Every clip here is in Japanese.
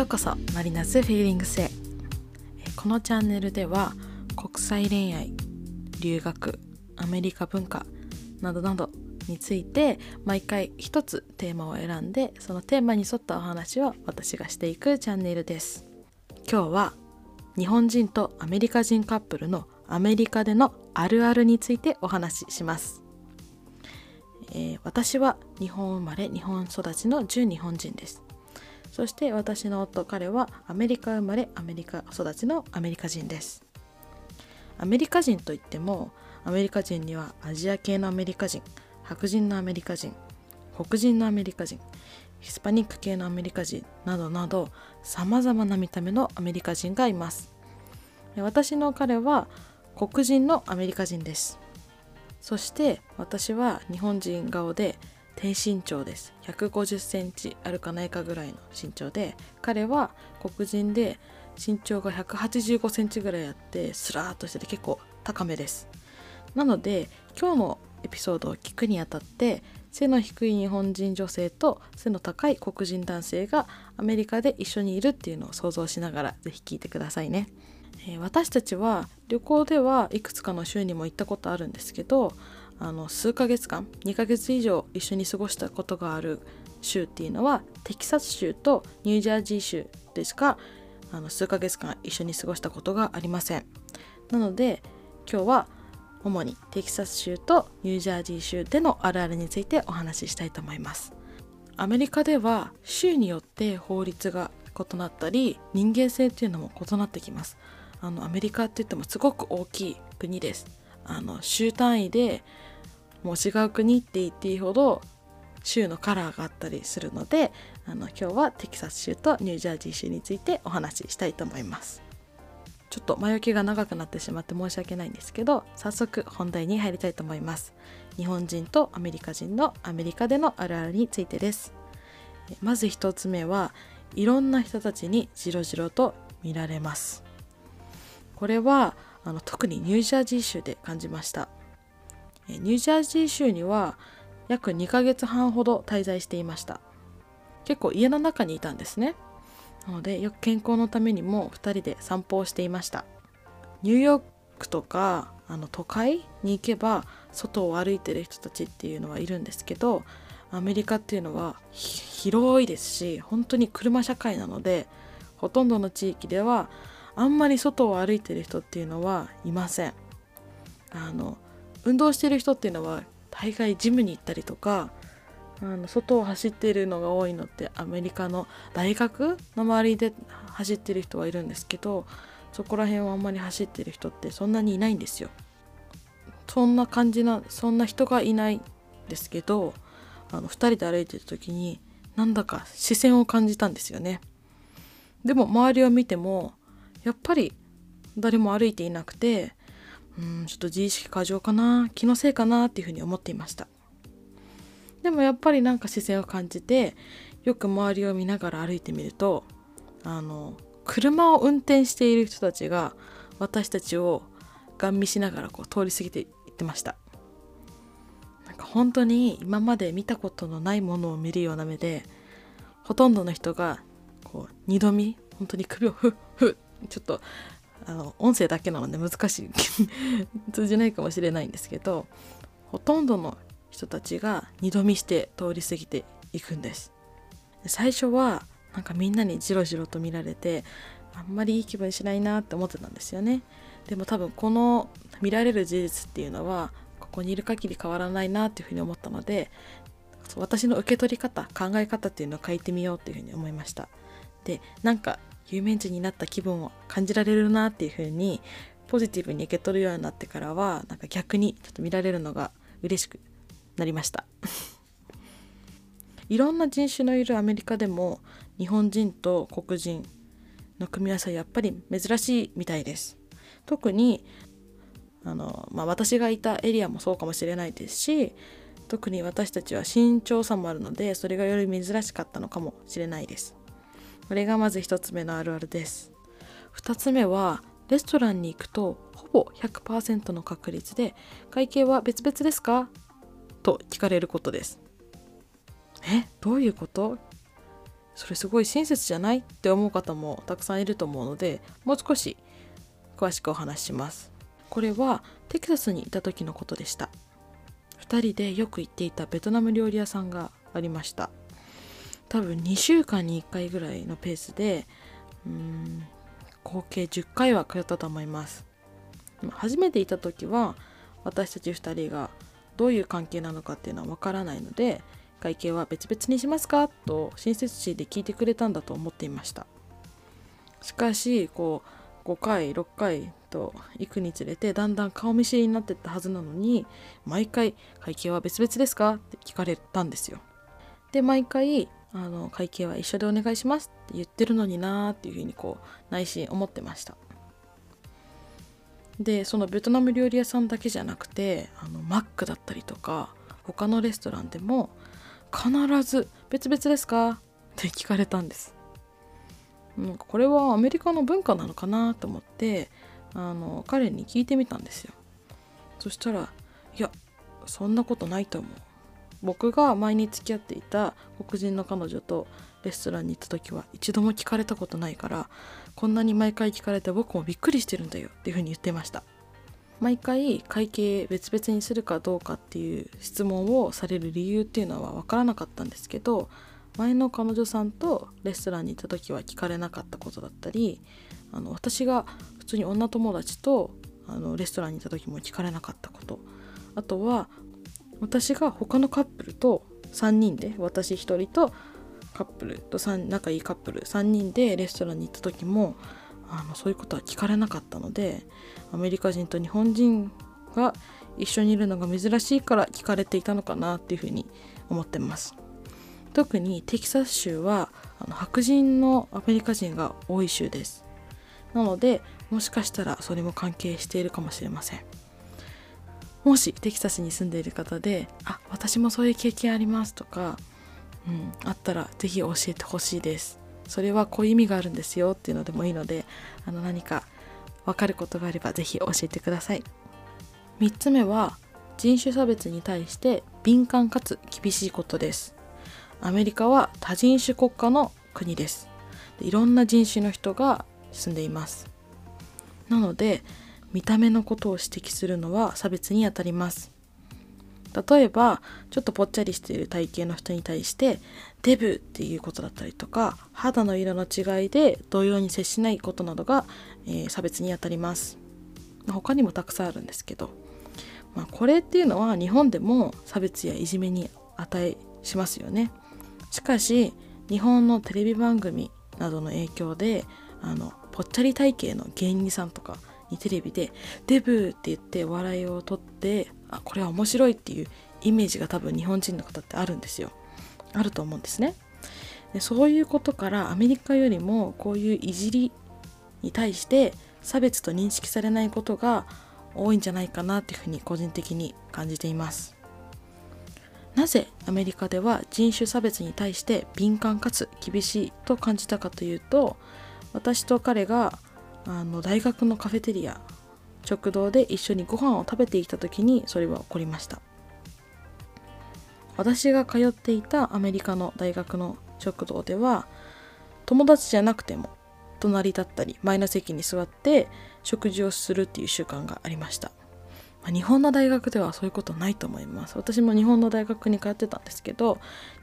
ようこそマリナスフィーリングスへ。このチャンネルでは国際恋愛留学アメリカ文化などなどについて毎回一つテーマを選んでそのテーマに沿ったお話を私がしていくチャンネルです。今日は日本人とアメリカ人カップルのアメリカでのあるあるについてお話しします、えー、私は日本生まれ日本育ちの純日本人です。そして私の夫彼はアメリカ生まれアメリカ育ちのアメリカ人です。アメリカ人といってもアメリカ人にはアジア系のアメリカ人白人のアメリカ人黒人のアメリカ人ヒスパニック系のアメリカ人などなどさまざまな見た目のアメリカ人がいます。私の彼は黒人のアメリカ人です。そして私は日本人顔で低身長です。150センチあるかないかぐらいの身長で彼は黒人で身長が185センチぐらいあってスラーっとしてて結構高めです。なので今日のエピソードを聞くにあたって背の低い日本人女性と背の高い黒人男性がアメリカで一緒にいるっていうのを想像しながら是非聞いてくださいね、えー、私たちは旅行ではいくつかの州にも行ったことあるんですけどあの数ヶ月間2ヶ月以上一緒に過ごしたことがある州っていうのはテキサス州とニュージャージー州でしかあの数ヶ月間一緒に過ごしたことがありません。なので今日は主にテキサス州とニュージャージー州でのあるあるについてお話ししたいと思います。アメリカでは州によって法律が異なったり人間性っていうのも異なってきます。あのアメリカって言ってもすごく大きい国です。あの州単位でもう違う国って言っていいほど州のカラーがあったりするのであの今日はテキサス州とニュージャージー州についてお話ししたいと思います。ちょっと前置きが長くなってしまって申し訳ないんですけど早速本題に入りたいと思います。日本人とアメリカ人のアメリカでのあるあるについてです。まず1つ目はいろんな人たちにジロジロと見られます。これはあの特にニュージャージー州で感じました。ニュージャージー州には約2ヶ月半ほど滞在していました。結構家の中にいたんですね。なのでよく健康のためにも2人で散歩をしていました。ニューヨークとかあの都会に行けば外を歩いてる人たちっていうのはいるんですけどアメリカっていうのは広いですし本当に車社会なのでほとんどの地域ではあんまり外を歩いてる人っていうのはいません。あの運動してる人っていうのは大概ジムに行ったりとかあの外を走ってるのが多いのってアメリカの大学の周りで走ってる人はいるんですけどそこら辺はあんまり走ってる人ってそんなにいないんですよ。そんな感じなそんな人がいないですけどあの2人で歩いてる時になんだか視線を感じたんですよね。でも周りを見てもやっぱり誰も歩いていなくてうんちょっと自意識過剰かな気のせいかなっていうふうに思っていました。でもやっぱりなんか視線を感じてよく周りを見ながら歩いてみるとあの車を運転している人たちが私たちをガン見しながらこう通り過ぎていってました。なんか本当に今まで見たことのないものを見るような目でほとんどの人がこう二度見本当に首をふっふっちょっとあの音声だけなので難しい。通じないかもしれないんですけどほとんどの人たちが二度見して通り過ぎていくんです。最初はなんかみんなにジロジロと見られてあんまりいい気分しないなって思ってたんですよね。でも多分この見られる事実っていうのはここにいる限り変わらないなっていうふうに思ったので私の受け取り方考え方っていうのを変えてみようっていうふうに思いました。でなんか有名人になった気分を感じられるなっていう風にポジティブに受け取るようになってからはなんか逆にちょっと見られるのが嬉しくなりました。いろんな人種のいるアメリカでも日本人と黒人の組み合わせはやっぱり珍しいみたいです。特にあの、まあ、私がいたエリアもそうかもしれないですし特に私たちは身長差もあるのでそれがより珍しかったのかもしれないです。これがまず1つ目のあるあるです。2つ目はレストランに行くとほぼ100%の確率で会計は別々ですか？と聞かれることです。え？どういうこと？それすごい親切じゃない？って思う方もたくさんいると思うのでもう少し詳しくお話しします。これはテキサスにいた時のことでした。2人でよく行っていたベトナム料理屋さんがありました。多分2週間に1回ぐらいのペースでうん合計10回は通ったと思います。初めていた時は私たち2人がどういう関係なのかっていうのはわからないので会計は別々にしますかと親切心で聞いてくれたんだと思っていました。しかしこう5回6回と行くにつれてだんだん顔見知りになってったはずなのに毎回「会計は別々ですか?」って聞かれたんですよ。で毎回あの会計は一緒でお願いしますって言ってるのになーっていうふうにこう内心思ってました。でそのベトナム料理屋さんだけじゃなくてあのマックだったりとか他のレストランでも必ず「別々ですか?」って聞かれたんです。なんかこれはアメリカの文化なのかなと思ってあの彼に聞いてみたんですよ。そしたら「いやそんなことないと思う。僕が前に付き合っていた黒人の彼女とレストランに行った時は一度も聞かれたことないからこんなに毎回聞かれて僕もびっくりしてるんだよっていうふうに言ってました。毎回会計別々にするかどうかっていう質問をされる理由っていうのは分からなかったんですけど前の彼女さんとレストランに行った時は聞かれなかったことだったりあの私が普通に女友達とあのレストランに行った時も聞かれなかったこと。あとは私が他のカップルと3人で私1人とカップルと仲いいカップル3人でレストランに行った時もあのそういうことは聞かれなかったのでアメリカ人と日本人が一緒にいるのが珍しいから聞かれていたのかなっていうふうに思ってます。特にテキサス州はあの白人のアメリカ人が多い州です。なのでもしかしたらそれも関係しているかもしれません。もしテキサスに住んでいる方で「あ私もそういう経験あります」とか、うん、あったら是非教えてほしいです。それはこういう意味があるんですよっていうのでもいいのであの何か分かることがあれば是非教えてください。3つ目は人種差別に対して敏感かつ厳しいことです。アメリカは多人種国家の国です。いろんな人種の人が住んでいます。なので見た目のことを指摘するのは差別にあたります。例えばちょっとぽっちゃりしている体型の人に対してデブっていうことだったりとか肌の色の違いで同様に接しないことなどが、えー、差別にあたります。他にもたくさんあるんですけど、まあ、これっていうのは日本でも差別やいじめに値しますよね。しかし日本のテレビ番組などの影響であのぽっちゃり体型の芸人さんとかにテレビで「デブ!」って言って笑いを取ってあこれは面白いっていうイメージが多分日本人の方ってあるんですよあると思うんですねでそういうことからアメリカよりもこういういじりに対して差別と認識されないことが多いんじゃないかなっていうふうに個人的に感じていますなぜアメリカでは人種差別に対して敏感かつ厳しいと感じたかというと私と彼があの大学のカフェテリア食堂で一緒にご飯を食べていた時にそれは起こりました。私が通っていたアメリカの大学の食堂では友達じゃなくても隣だったり前の席に座って食事をするっていう習慣がありました、まあ、日本の大学ではそういうことないと思います。私も日本の大学に通ってたんですけど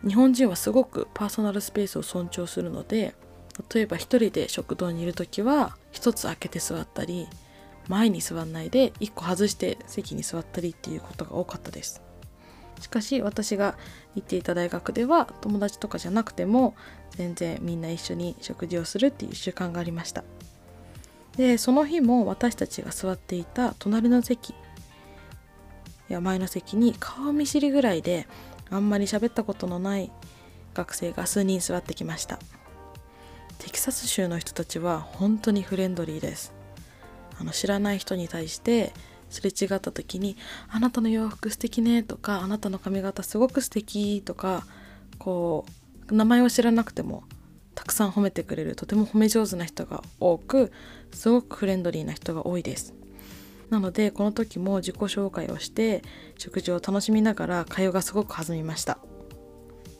日本人はすごくパーソナルスペースを尊重するので例えば一人で食堂にいる時は一つ開けて座ったり前に座んないで一個外して席に座ったりっていうことが多かったです。しかし私が行っていた大学では友達とかじゃなくても全然みんな一緒に食事をするっていう習慣がありました。でその日も私たちが座っていた隣の席や前の席に顔見知りぐらいであんまり喋ったことのない学生が数人座ってきました。テキサス州の人たちは本当にフレンドリーです。あの知らない人に対してすれ違った時に「あなたの洋服素敵ね」とか「あなたの髪型すごく素敵とかこう名前を知らなくてもたくさん褒めてくれるとても褒め上手な人が多くすごくフレンドリーな人が多いです。なのでこの時も自己紹介をして食事を楽しみながら会話がすごく弾みました。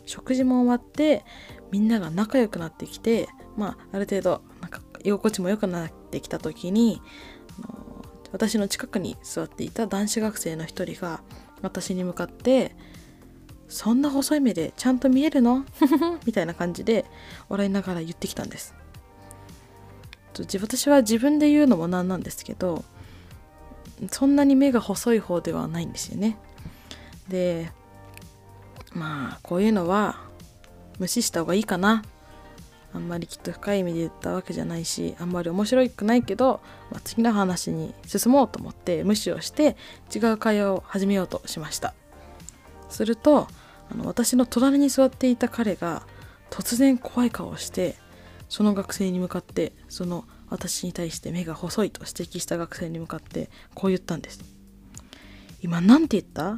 食事も終わってみんなが仲良くなってきてまあある程度なんか居心地も良くなってきた時に私の近くに座っていた男子学生の一人が私に向かって「そんな細い目でちゃんと見えるの?」みたいな感じで笑いながら言ってきたんです。私は自分で言うのもなんなんですけどそんなに目が細い方ではないんですよね。でまあこういうのは無視した方がいいかなあんまりきっと深い意味で言ったわけじゃないしあんまり面白くないけど、まあ、次の話に進もうと思って無視をして違う会話を始めようとしました。するとあの私の隣に座っていた彼が突然怖い顔をしてその学生に向かってその私に対して目が細いと指摘した学生に向かってこう言ったんです。今何て言った？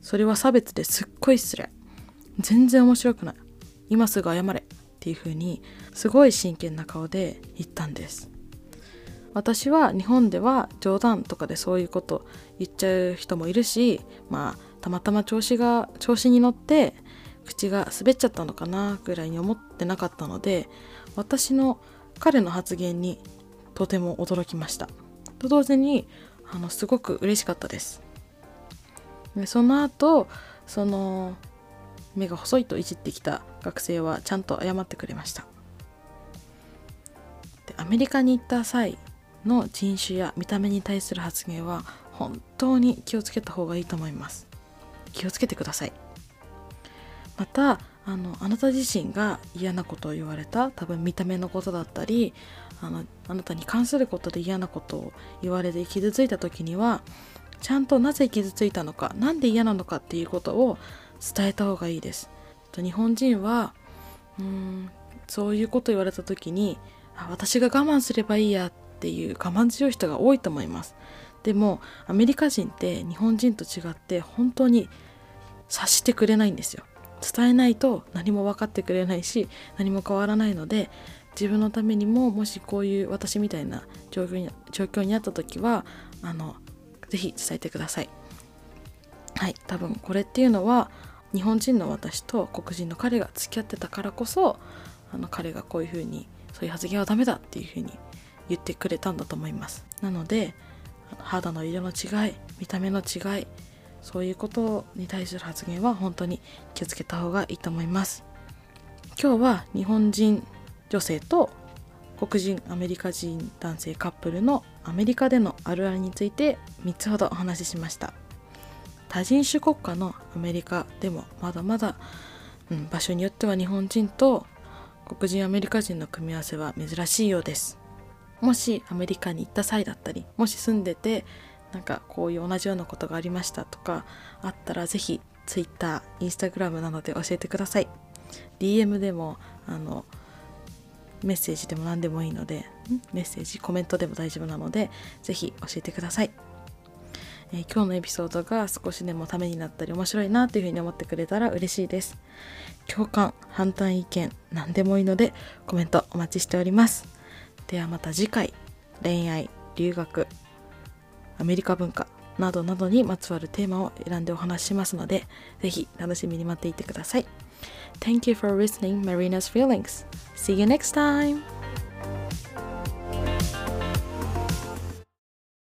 それは差別ですっごい失礼。全然面白くない。今すぐ謝れ。っていう風にすごい真剣な顔で言ったんです。私は日本では冗談とかでそういうこと言っちゃう人もいるしまあたまたま調子が調子に乗って口が滑っちゃったのかなぐらいに思ってなかったので私の彼の発言にとても驚きました。と同時にあのすごく嬉しかったです。でその後その目が細いといじってきた学生はちゃんと謝ってくれました。でアメリカに行った際の人種や見た目に対する発言は本当に気をつけた方がいいと思います。気をつけてください。またあのあなた自身が嫌なことを言われた多分見た目のことだったりあのあなたに関することで嫌なことを言われて傷ついた時にはちゃんとなぜ傷ついたのか何で嫌なのかっていうことを伝えた方がいいです。と日本人はうんそういうこと言われた時にあ私が我慢すればいいやっていう我慢強い人が多いと思います。でもアメリカ人って日本人と違って本当に察してくれないんですよ。伝えないと何も分かってくれないし何も変わらないので自分のためにももしこういう私みたいな状況に状況にあった時はあのぜひ伝えてください。はい多分これっていうのは日本人の私と黒人の彼が付き合ってたからこそあの彼がこういうふうにそういう発言はダメだっていうふうに言ってくれたんだと思います。なので肌の色の違い見た目の違いそういうことに対する発言は本当に気をつけた方がいいと思います。今日は日本人女性と黒人アメリカ人男性カップルのアメリカでのあるあるについて3つほどお話ししました。多人種国家のアメリカでもまだまだ、うん、場所によっては日本人と黒人アメリカ人の組み合わせは珍しいようです。もしアメリカに行った際だったりもし住んでてなんかこういう同じようなことがありましたとかあったらぜひ Twitter、Instagram などで教えてください。DM でもあのメッセージでも何でもいいのでメッセージコメントでも大丈夫なのでぜひ教えてください、えー、今日のエピソードが少しでもためになったり面白いなというふうに思ってくれたら嬉しいです共感反対意見何でもいいのでコメントお待ちしておりますではまた次回恋愛留学アメリカ文化などなどにまつわるテーマを選んでお話ししますので、ぜひ楽しみに待っていてください。Thank you for listening Marina's Feelings. See you next time!